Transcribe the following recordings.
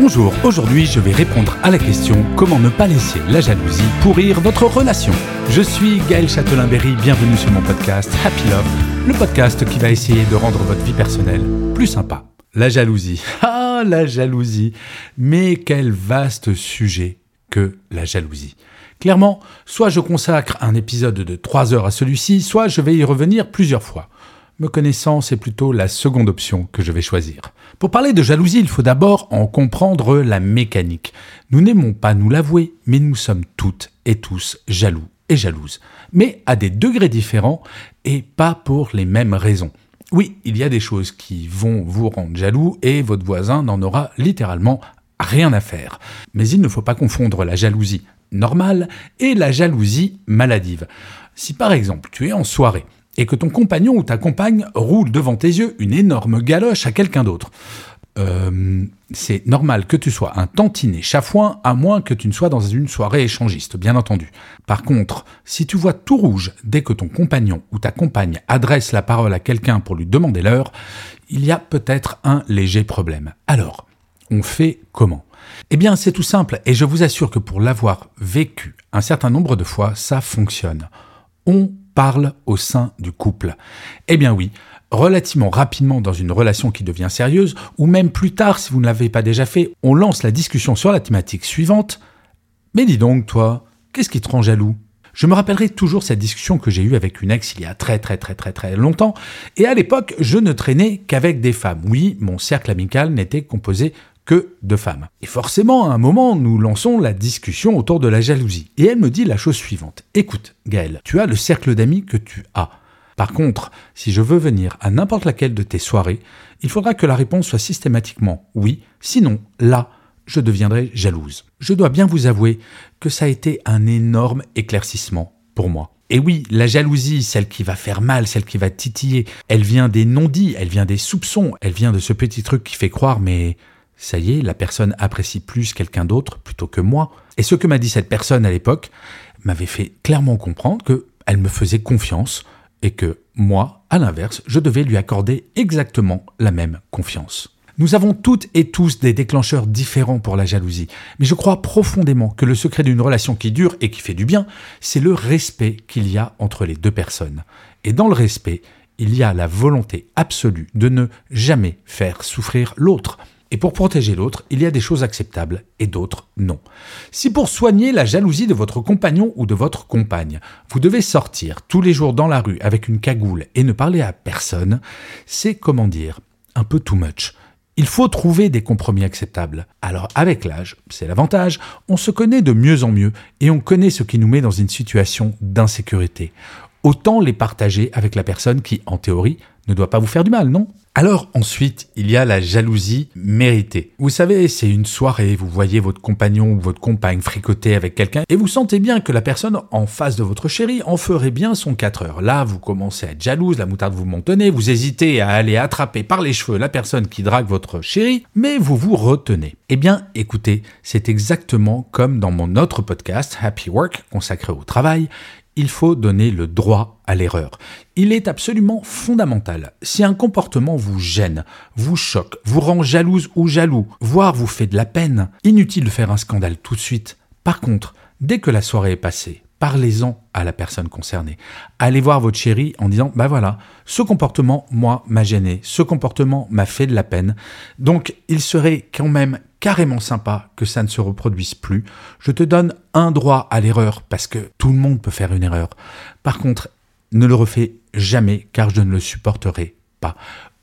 Bonjour, aujourd'hui je vais répondre à la question comment ne pas laisser la jalousie pourrir votre relation? Je suis Gaël Châtelain-Berry, bienvenue sur mon podcast Happy Love, le podcast qui va essayer de rendre votre vie personnelle plus sympa. La jalousie. Ah, la jalousie. Mais quel vaste sujet que la jalousie. Clairement, soit je consacre un épisode de 3 heures à celui-ci, soit je vais y revenir plusieurs fois. Me connaissant, c'est plutôt la seconde option que je vais choisir. Pour parler de jalousie, il faut d'abord en comprendre la mécanique. Nous n'aimons pas nous l'avouer, mais nous sommes toutes et tous jaloux et jalouses. Mais à des degrés différents et pas pour les mêmes raisons. Oui, il y a des choses qui vont vous rendre jaloux et votre voisin n'en aura littéralement rien à faire. Mais il ne faut pas confondre la jalousie normale et la jalousie maladive. Si par exemple tu es en soirée, et que ton compagnon ou ta compagne roule devant tes yeux une énorme galoche à quelqu'un d'autre. Euh, c'est normal que tu sois un tantinet chafouin, à moins que tu ne sois dans une soirée échangiste, bien entendu. Par contre, si tu vois tout rouge dès que ton compagnon ou ta compagne adresse la parole à quelqu'un pour lui demander l'heure, il y a peut-être un léger problème. Alors, on fait comment? Eh bien, c'est tout simple, et je vous assure que pour l'avoir vécu un certain nombre de fois, ça fonctionne. On parle au sein du couple Eh bien oui, relativement rapidement dans une relation qui devient sérieuse, ou même plus tard si vous ne l'avez pas déjà fait, on lance la discussion sur la thématique suivante. Mais dis donc, toi, qu'est-ce qui te rend jaloux? Je me rappellerai toujours cette discussion que j'ai eue avec une ex il y a très très très très très longtemps, et à l'époque, je ne traînais qu'avec des femmes. Oui, mon cercle amical n'était composé que de femmes. Et forcément, à un moment, nous lançons la discussion autour de la jalousie. Et elle me dit la chose suivante. Écoute, Gaël, tu as le cercle d'amis que tu as. Par contre, si je veux venir à n'importe laquelle de tes soirées, il faudra que la réponse soit systématiquement oui, sinon, là, je deviendrai jalouse. Je dois bien vous avouer que ça a été un énorme éclaircissement pour moi. Et oui, la jalousie, celle qui va faire mal, celle qui va titiller, elle vient des non-dits, elle vient des soupçons, elle vient de ce petit truc qui fait croire mais ça y est, la personne apprécie plus quelqu'un d'autre plutôt que moi. Et ce que m'a dit cette personne à l'époque m'avait fait clairement comprendre qu'elle me faisait confiance et que moi, à l'inverse, je devais lui accorder exactement la même confiance. Nous avons toutes et tous des déclencheurs différents pour la jalousie, mais je crois profondément que le secret d'une relation qui dure et qui fait du bien, c'est le respect qu'il y a entre les deux personnes. Et dans le respect, il y a la volonté absolue de ne jamais faire souffrir l'autre. Et pour protéger l'autre, il y a des choses acceptables et d'autres non. Si pour soigner la jalousie de votre compagnon ou de votre compagne, vous devez sortir tous les jours dans la rue avec une cagoule et ne parler à personne, c'est comment dire, un peu too much. Il faut trouver des compromis acceptables. Alors avec l'âge, c'est l'avantage, on se connaît de mieux en mieux et on connaît ce qui nous met dans une situation d'insécurité. Autant les partager avec la personne qui, en théorie, ne doit pas vous faire du mal, non? Alors ensuite, il y a la jalousie méritée. Vous savez, c'est une soirée, vous voyez votre compagnon ou votre compagne fricoter avec quelqu'un et vous sentez bien que la personne en face de votre chéri en ferait bien son 4 heures. Là, vous commencez à être jalouse, la moutarde vous montonnez, vous hésitez à aller attraper par les cheveux la personne qui drague votre chéri, mais vous vous retenez. Eh bien, écoutez, c'est exactement comme dans mon autre podcast, Happy Work, consacré au travail il faut donner le droit à l'erreur. Il est absolument fondamental. Si un comportement vous gêne, vous choque, vous rend jalouse ou jaloux, voire vous fait de la peine, inutile de faire un scandale tout de suite. Par contre, dès que la soirée est passée, parlez-en à la personne concernée. Allez voir votre chérie en disant, bah voilà, ce comportement, moi, m'a gêné, ce comportement m'a fait de la peine. Donc, il serait quand même carrément sympa que ça ne se reproduise plus. Je te donne un droit à l'erreur parce que tout le monde peut faire une erreur. Par contre, ne le refais jamais car je ne le supporterai pas.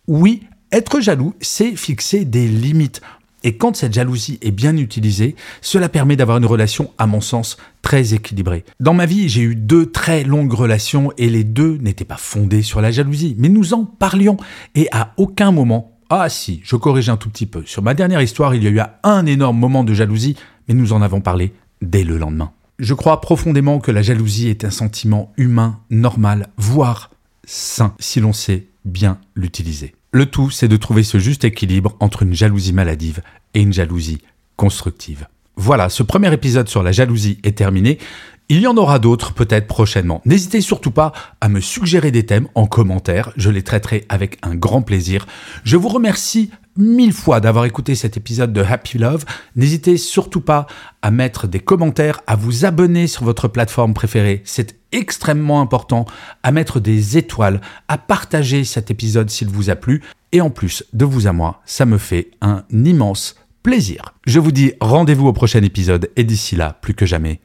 Oui, être jaloux, c'est fixer des limites. Et quand cette jalousie est bien utilisée, cela permet d'avoir une relation, à mon sens, très équilibrée. Dans ma vie, j'ai eu deux très longues relations et les deux n'étaient pas fondées sur la jalousie, mais nous en parlions. Et à aucun moment, ah si, je corrige un tout petit peu. Sur ma dernière histoire, il y a eu un énorme moment de jalousie, mais nous en avons parlé dès le lendemain. Je crois profondément que la jalousie est un sentiment humain, normal, voire sain, si l'on sait bien l'utiliser. Le tout, c'est de trouver ce juste équilibre entre une jalousie maladive et une jalousie constructive. Voilà, ce premier épisode sur la jalousie est terminé. Il y en aura d'autres peut-être prochainement. N'hésitez surtout pas à me suggérer des thèmes en commentaire, je les traiterai avec un grand plaisir. Je vous remercie mille fois d'avoir écouté cet épisode de Happy Love. N'hésitez surtout pas à mettre des commentaires, à vous abonner sur votre plateforme préférée. C'est extrêmement important, à mettre des étoiles, à partager cet épisode s'il vous a plu. Et en plus, de vous à moi, ça me fait un immense plaisir. Je vous dis rendez-vous au prochain épisode et d'ici là, plus que jamais,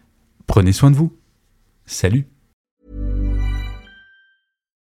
Prenez soin de vous. Salut